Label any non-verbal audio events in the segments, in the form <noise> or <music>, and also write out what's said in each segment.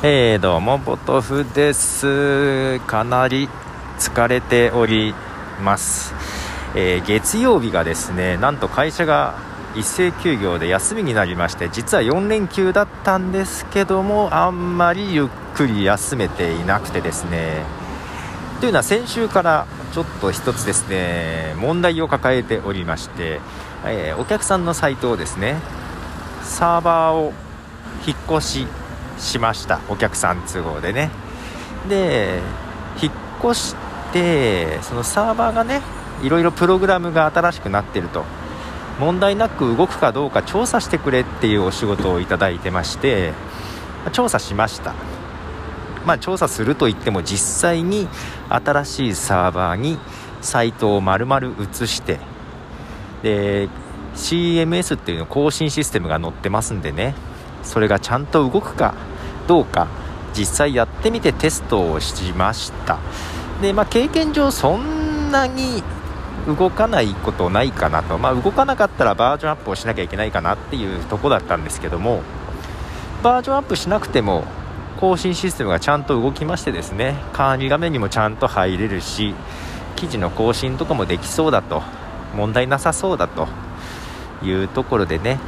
えー、どうもポトフです。かなり疲れております、えー、月曜日がですねなんと会社が一斉休業で休みになりまして実は4連休だったんですけどもあんまりゆっくり休めていなくてですね。というのは先週からちょっと1つですね問題を抱えておりまして、えー、お客さんのサイトをですねサーバーを引っ越ししました。お客さん都合でね。で引っ越してそのサーバーがねいろいろプログラムが新しくなってると。問題なく動くかどうか調査してくれっていうお仕事をいただいてまして調査しました。まあ調査するといっても実際に新しいサーバーにサイトを丸々移してで CMS っていうの更新システムが載ってますんでね。それがちゃんと動くかどうか実際やってみてテストをしました。で、まあ、経験上そんなに動かないことないかなと、まあ、動かなかったらバージョンアップをしなきゃいけないかなっていうとこだったんですけどもバージョンアップしなくても更新システムがちゃんと動きましてですね管理画面にもちゃんと入れるし記事の更新とかもできそうだと問題なさそうだというところでね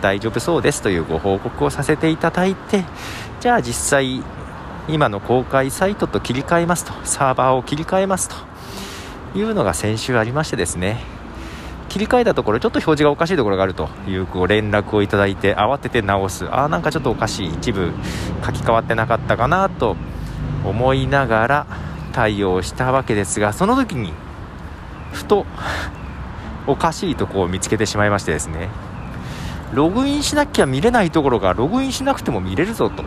大丈夫そうですというご報告をさせていただいてじゃあ実際今の公開サイトと切り替えますとサーバーを切り替えますというのが先週ありましてですね切り替えたところちょっと表示がおかしいところがあるというご連絡をいただいて慌てて直す。ああなんかちょっとおかしい一部書き換わってなかったかなと思いながら対応したわけですがその時にふとおかしいとこを見つけてしまいましてですね。ログインしなきゃ見れないところがログインしなくても見れるぞと。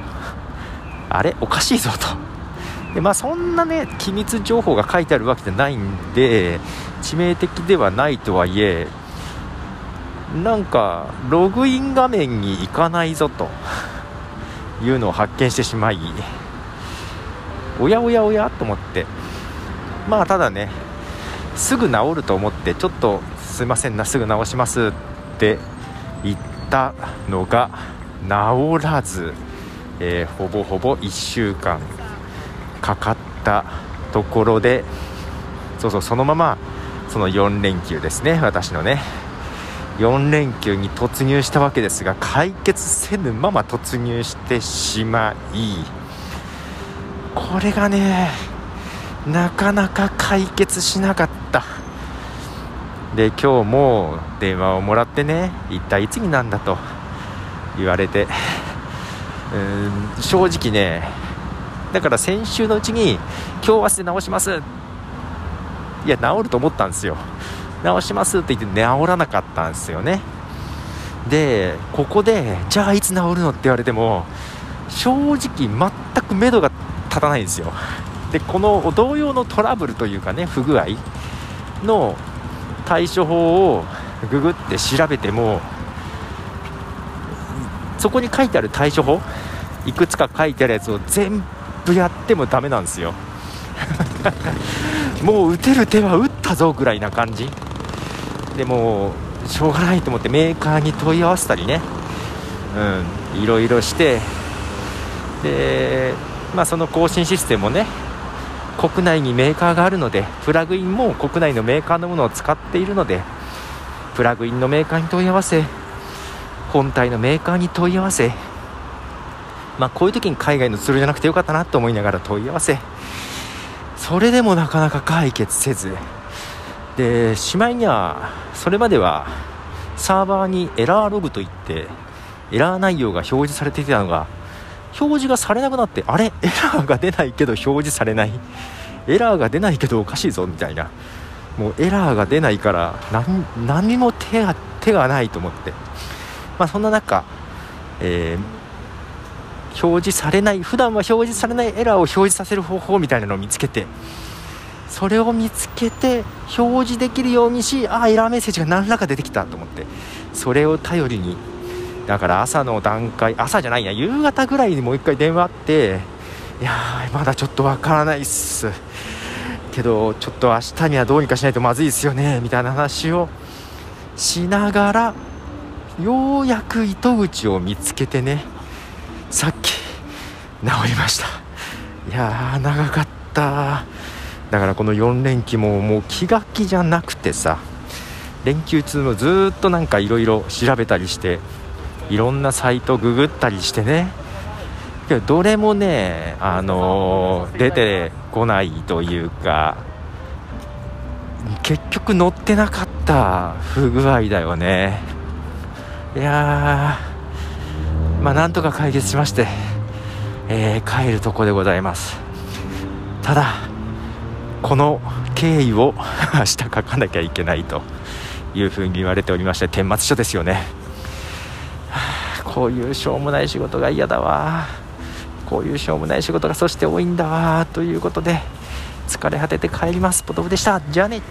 あれ？おかしいぞと。でまあそんなね機密情報が書いてあるわけじゃないんで致命的ではないとはいえなんかログイン画面に行かないぞと。いうのを発見してしまいおやおやおやと思って。まあただねすぐ治ると思ってちょっとすいませんなすぐ治しますって言ってたのが治らず、えー、ほぼほぼ1週間かかったところでそうそうそのままその4連休ですね私のね。4連休に突入したわけですが解決せぬまま突入してしまいこれがねなかなか解決しなかった。で今日も電話をもらってね一体いつになんだと言われて。<laughs> うん正直ねだから先週のうちに今日明日で直します。いや治ると思ったんですよ。直しますって言って治らなかったんですよね。でここでじゃあいつ治るのって言われても正直全く目処が立たないんですよ。でこの同様のトラブルというかね不具合の対処法をググって調べてもそこに書いてある対処法いくつか書いてあるやつを全部やってもダメなんですよ。<laughs> もう打てる手は打ったぞぐらいな感じ。でもしょうがないと思ってメーカーに問い合わせたりね。うんいろいろして。でまあその更新システムもね国内にメーカーがあるのでプラグインも国内のメーカーのものを使っているのでプラグインのメーカーに問い合わせ本体のメーカーに問い合わせまあこういう時に海外のツールじゃなくてよかったなと思いながら問い合わせそれでもなかなか解決せずでしまいにはそれまではサーバーにエラーログといってエラー内容が表示されていたのが表示がされなくなってあれ？エラーが出ないけど表示されない？エラーが出ないけどおかしいぞみたいな。もうエラーが出ないから何にも手が手がないと思って、まあ、そんな中、えー、表示されない普段は表示されないエラーを表示させる方法みたいなのを見つけてそれを見つけて表示できるようにしああエラーメッセージが何らか出てきたと思ってそれを頼りにだから朝の段階朝じゃないや夕方ぐらいにもう1回電話あっていやまだちょっとわからないっす。けどちょっと明日にはどうにかしないとまずいですよねみたいな話をしながらようやく糸口を見つけてねさっき治りました。いやー長かった。だからこの4連休ももう気が気じゃなくてさ連休中もずっとなんかいろいろ調べたりしていろんなサイトググったりしてね。どれもね、あの、出てこないというか結局乗ってなかった不具合だよね。いやまあなんとか解決しまして、えー、帰るとこでございます。ただこの経緯を <laughs> 明日書かなきゃいけないというふうに言われておりまして顛末書ですよね、こういうしょうもない仕事が嫌だわ。こういうしょうもない仕事がそして多いんだわ。ということで疲れ果てて帰ります。ポトフでした。じゃあね。